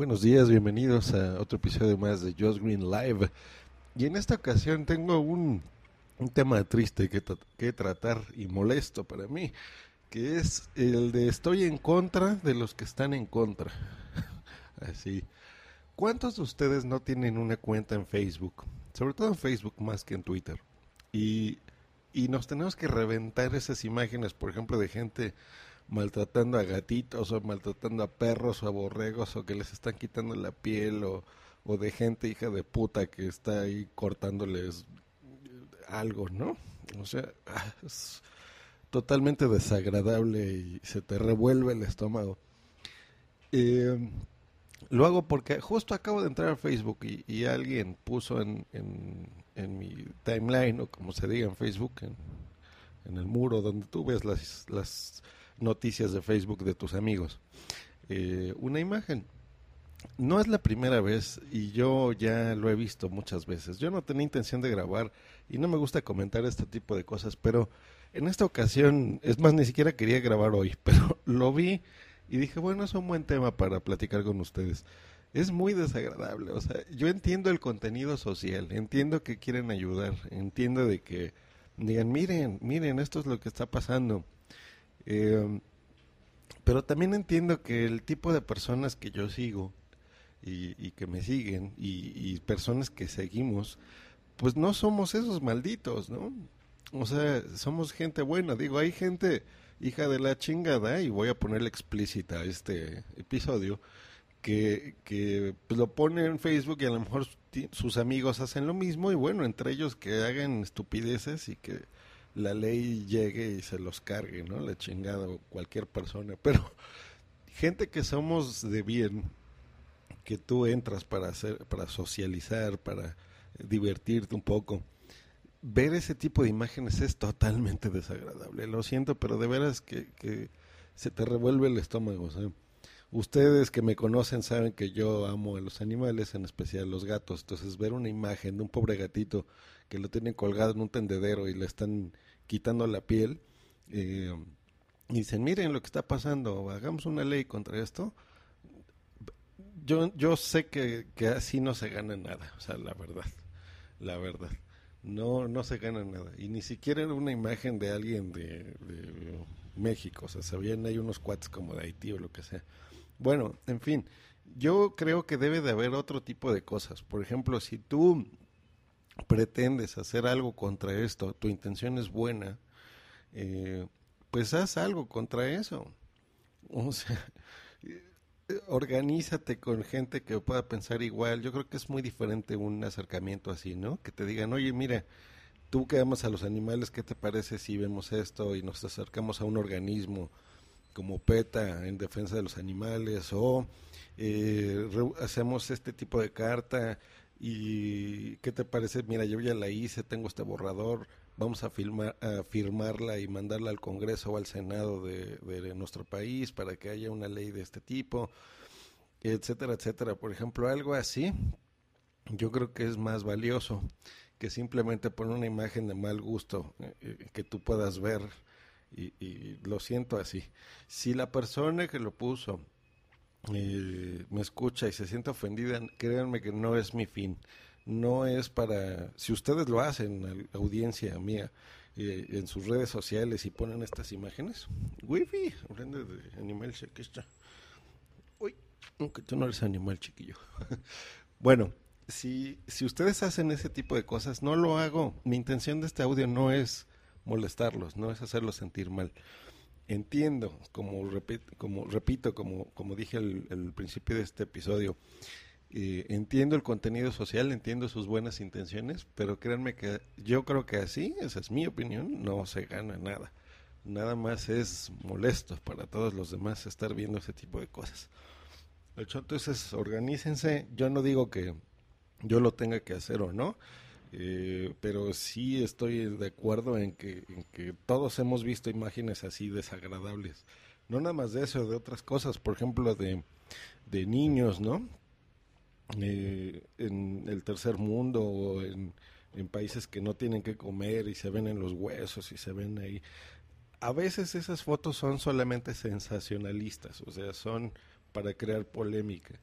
Buenos días, bienvenidos a otro episodio más de Just Green Live. Y en esta ocasión tengo un, un tema triste que, que tratar y molesto para mí, que es el de estoy en contra de los que están en contra. Así. ¿Cuántos de ustedes no tienen una cuenta en Facebook? Sobre todo en Facebook más que en Twitter. Y, y nos tenemos que reventar esas imágenes, por ejemplo, de gente maltratando a gatitos o maltratando a perros o a borregos o que les están quitando la piel o, o de gente hija de puta que está ahí cortándoles algo, ¿no? O sea, es totalmente desagradable y se te revuelve el estómago. Eh, lo hago porque justo acabo de entrar a Facebook y, y alguien puso en, en, en, mi timeline, o como se diga en Facebook, en, en el muro donde tú ves las, las noticias de Facebook de tus amigos. Eh, una imagen. No es la primera vez y yo ya lo he visto muchas veces. Yo no tenía intención de grabar y no me gusta comentar este tipo de cosas, pero en esta ocasión, es más, ni siquiera quería grabar hoy, pero lo vi y dije, bueno, es un buen tema para platicar con ustedes. Es muy desagradable, o sea, yo entiendo el contenido social, entiendo que quieren ayudar, entiendo de que digan, miren, miren, esto es lo que está pasando eh, pero también entiendo que el tipo de personas que yo sigo y, que me siguen y, y, personas que seguimos, pues no somos esos malditos, ¿no? O sea, somos gente buena. Digo, hay gente hija de la chingada, y voy a ponerle explícita este episodio, que, que pues, lo pone en Facebook y a lo mejor sus amigos hacen lo mismo y bueno, entre ellos que hagan estupideces y que la ley llegue y se los cargue, ¿no? La chingada o cualquier persona. Pero gente que somos de bien, que tú entras para hacer, para socializar, para divertirte un poco. Ver ese tipo de imágenes es totalmente desagradable. Lo siento, pero de veras que, que se te revuelve el estómago. Ustedes que me conocen saben que yo amo a los animales, en especial los gatos. Entonces ver una imagen de un pobre gatito que lo tienen colgado en un tendedero y le están quitando la piel, eh, y dicen, miren lo que está pasando, hagamos una ley contra esto. Yo, yo sé que, que así no se gana nada, o sea, la verdad, la verdad. No, no se gana nada. Y ni siquiera una imagen de alguien de, de México. O sea, sabían hay unos cuates como de Haití o lo que sea. Bueno, en fin, yo creo que debe de haber otro tipo de cosas. Por ejemplo, si tú pretendes hacer algo contra esto, tu intención es buena, eh, pues haz algo contra eso. O sea, organízate con gente que pueda pensar igual. Yo creo que es muy diferente un acercamiento así, ¿no? Que te digan, oye, mira, tú que amas a los animales, ¿qué te parece si vemos esto y nos acercamos a un organismo como PETA en defensa de los animales o eh, hacemos este tipo de carta y qué te parece, mira, yo ya la hice, tengo este borrador, vamos a, a firmarla y mandarla al Congreso o al Senado de, nuestro país para que haya una ley de este tipo, etcétera, etcétera. Por ejemplo, algo así, yo creo que es más valioso que simplemente poner una imagen de mal gusto eh, que tú puedas ver y, lo siento así. Si la persona que lo puso eh, me escucha y se siente ofendida, créanme que no es mi fin. No es para, si ustedes lo hacen, audiencia mía, eh, en sus redes sociales y ponen estas imágenes, wifi, hablando de animal. Uy, aunque tú no eres animal chiquillo. bueno, si, si ustedes hacen ese tipo de cosas, no lo hago. Mi intención de este audio no es molestarlos, no es hacerlos sentir mal entiendo, como, repito, como, repito, como, como dije al, principio de este episodio, eh, entiendo el contenido social, entiendo sus buenas intenciones, pero créanme que yo creo que así, esa es mi opinión, no se gana nada. Nada más es molesto para todos los demás estar viendo ese tipo de cosas. Entonces, organícense. Yo no digo que yo lo tenga que hacer o no, eh, pero sí estoy de acuerdo en que, todos hemos visto imágenes así desagradables. No nada más de eso, de otras cosas, por ejemplo, de, de niños, ¿no? Eh, en el tercer mundo o en, en países que no tienen que comer y se ven en los huesos y se ven ahí. A veces esas fotos son solamente sensacionalistas, o sea, son para crear polémica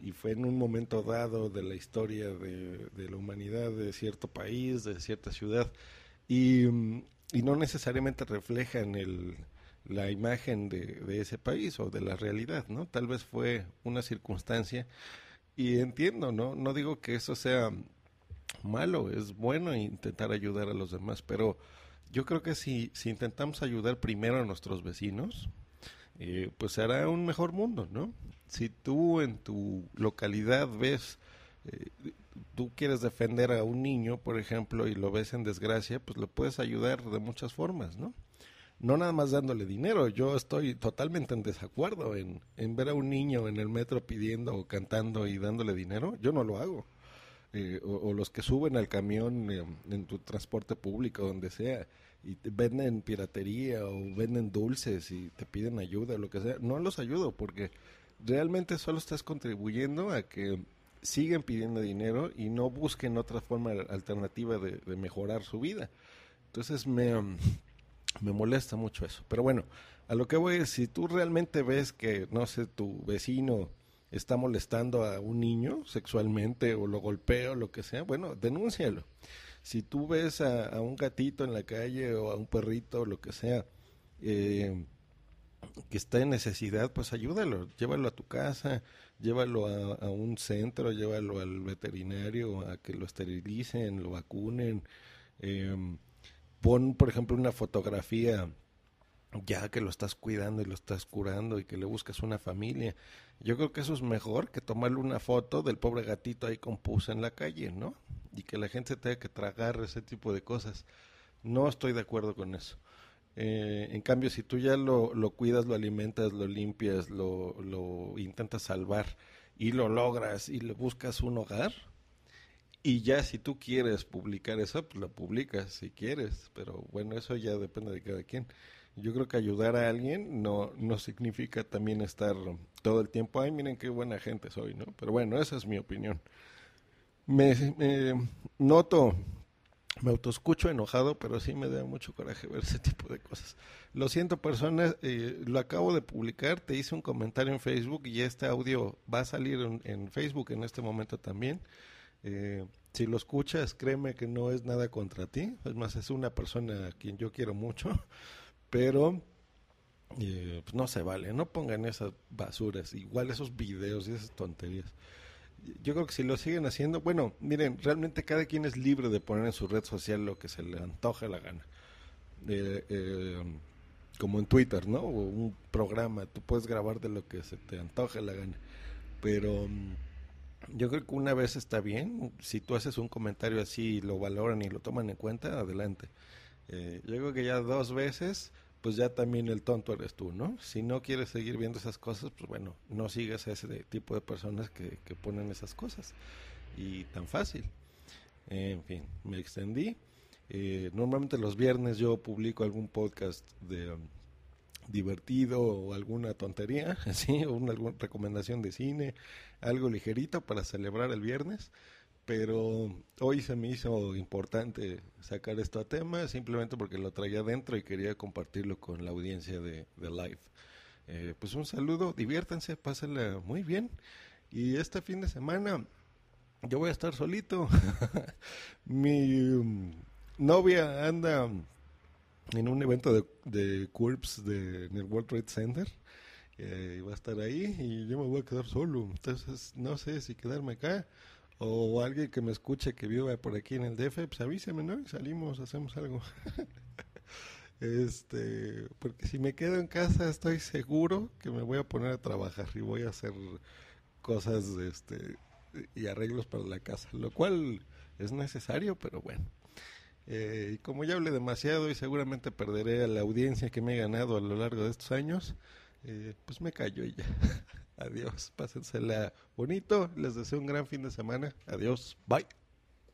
y fue en un momento dado de la historia de, la humanidad de cierto país, de cierta ciudad, y, no necesariamente reflejan el, la imagen de, de, ese país o de la realidad, ¿no? Tal vez fue una circunstancia y entiendo, ¿no? No digo que eso sea malo, es bueno intentar ayudar a los demás, pero yo creo que si intentamos ayudar primero a nuestros vecinos, eh, pues será un mejor mundo, ¿no? Si tú en tu localidad ves, eh, tú quieres defender a un niño, por ejemplo, y lo ves en desgracia, pues lo puedes ayudar de muchas formas, ¿no? No nada más dándole dinero, yo estoy totalmente en desacuerdo en, en ver a un niño en el metro pidiendo o cantando y dándole dinero, yo no lo hago. Eh, o, los que suben al camión en tu transporte público, donde sea, y te venden piratería o venden dulces y te piden ayuda o lo que sea, no los ayudo porque realmente solo estás contribuyendo a que siguen pidiendo dinero y no busquen otra forma alternativa de, mejorar su vida. Entonces me, me molesta mucho eso. Pero bueno, a lo que voy es, si tú realmente ves que, no sé, tu vecino está molestando a un niño sexualmente o lo golpea o lo que sea, bueno, denúncialo. Si tú ves a, un gatito en la calle o a un perrito o lo que sea, eh, que está en necesidad, pues ayúdalo, llévalo a tu casa, llévalo a, un centro, llévalo al veterinario a que lo esterilicen, lo vacunen. Eh, pon, por ejemplo, una fotografía ya que lo estás cuidando y lo estás curando y que le buscas una familia. Yo creo que eso es mejor que tomarle una foto del pobre gatito ahí con pus en la calle, ¿no? Y que la gente tenga que tragar ese tipo de cosas. No estoy de acuerdo con eso. Eh, en cambio, si tú ya lo, lo cuidas, lo alimentas, lo limpias, lo, lo intentas salvar y lo logras y le buscas un hogar, y ya si tú quieres publicar eso, pues lo publicas si quieres, pero bueno, eso ya depende de cada quien. Yo creo que ayudar a alguien no, no significa también estar todo el tiempo, ay, miren qué buena gente soy, ¿no? Pero bueno, esa es mi opinión. Me, noto, me autoescucho enojado, pero sí me da mucho coraje ver ese tipo de cosas. Lo siento, personas, eh, lo acabo de publicar, te hice un comentario en Facebook y este audio va a salir en, Facebook en este momento también. Eh, si lo escuchas, créeme que no es nada contra ti, es más, es una persona a quien yo quiero mucho pero eh, pues no se vale, no pongan esas basuras, igual esos videos y esas tonterías. Yo creo que si lo siguen haciendo, bueno, miren, realmente cada quien es libre de poner en su red social lo que se le antoje la gana. Eh, eh, como en Twitter, ¿no? O un programa, tú puedes grabar de lo que se te antoje la gana. Pero yo creo que una vez está bien, si tú haces un comentario así y lo valoran y lo toman en cuenta, adelante. Eh, yo creo que ya dos veces, pues ya también el tonto eres tú, ¿no? Si no quieres seguir viendo esas cosas, pues bueno, no sigas a ese tipo de personas que, que ponen esas cosas. Y tan fácil. en fin, me extendí. Eh, normalmente los viernes yo publico algún podcast de um, divertido o alguna tontería, así, o una alguna recomendación de cine, algo ligerito para celebrar el viernes pero hoy se me hizo importante sacar esto a tema simplemente porque lo traía adentro y quería compartirlo con la audiencia de, de Live. Eh, pues un saludo, diviértanse, pásenla muy bien. Y este fin de semana yo voy a estar solito. Mi um, novia anda en un evento de, de CURPS de, en el World Trade Center. Eh, va a estar ahí y yo me voy a quedar solo. Entonces no sé si quedarme acá o alguien que me escuche que viva por aquí en el DF, pues avíseme, ¿no? salimos, hacemos algo. este, porque si me quedo en casa estoy seguro que me voy a poner a trabajar y voy a hacer cosas este y arreglos para la casa, lo cual es necesario, pero bueno. Eh, y como ya hablé demasiado y seguramente perderé a la audiencia que me he ganado a lo largo de estos años, eh, pues me callo y ya. Adiós, pásensela bonito, les deseo un gran fin de semana. Adiós, bye.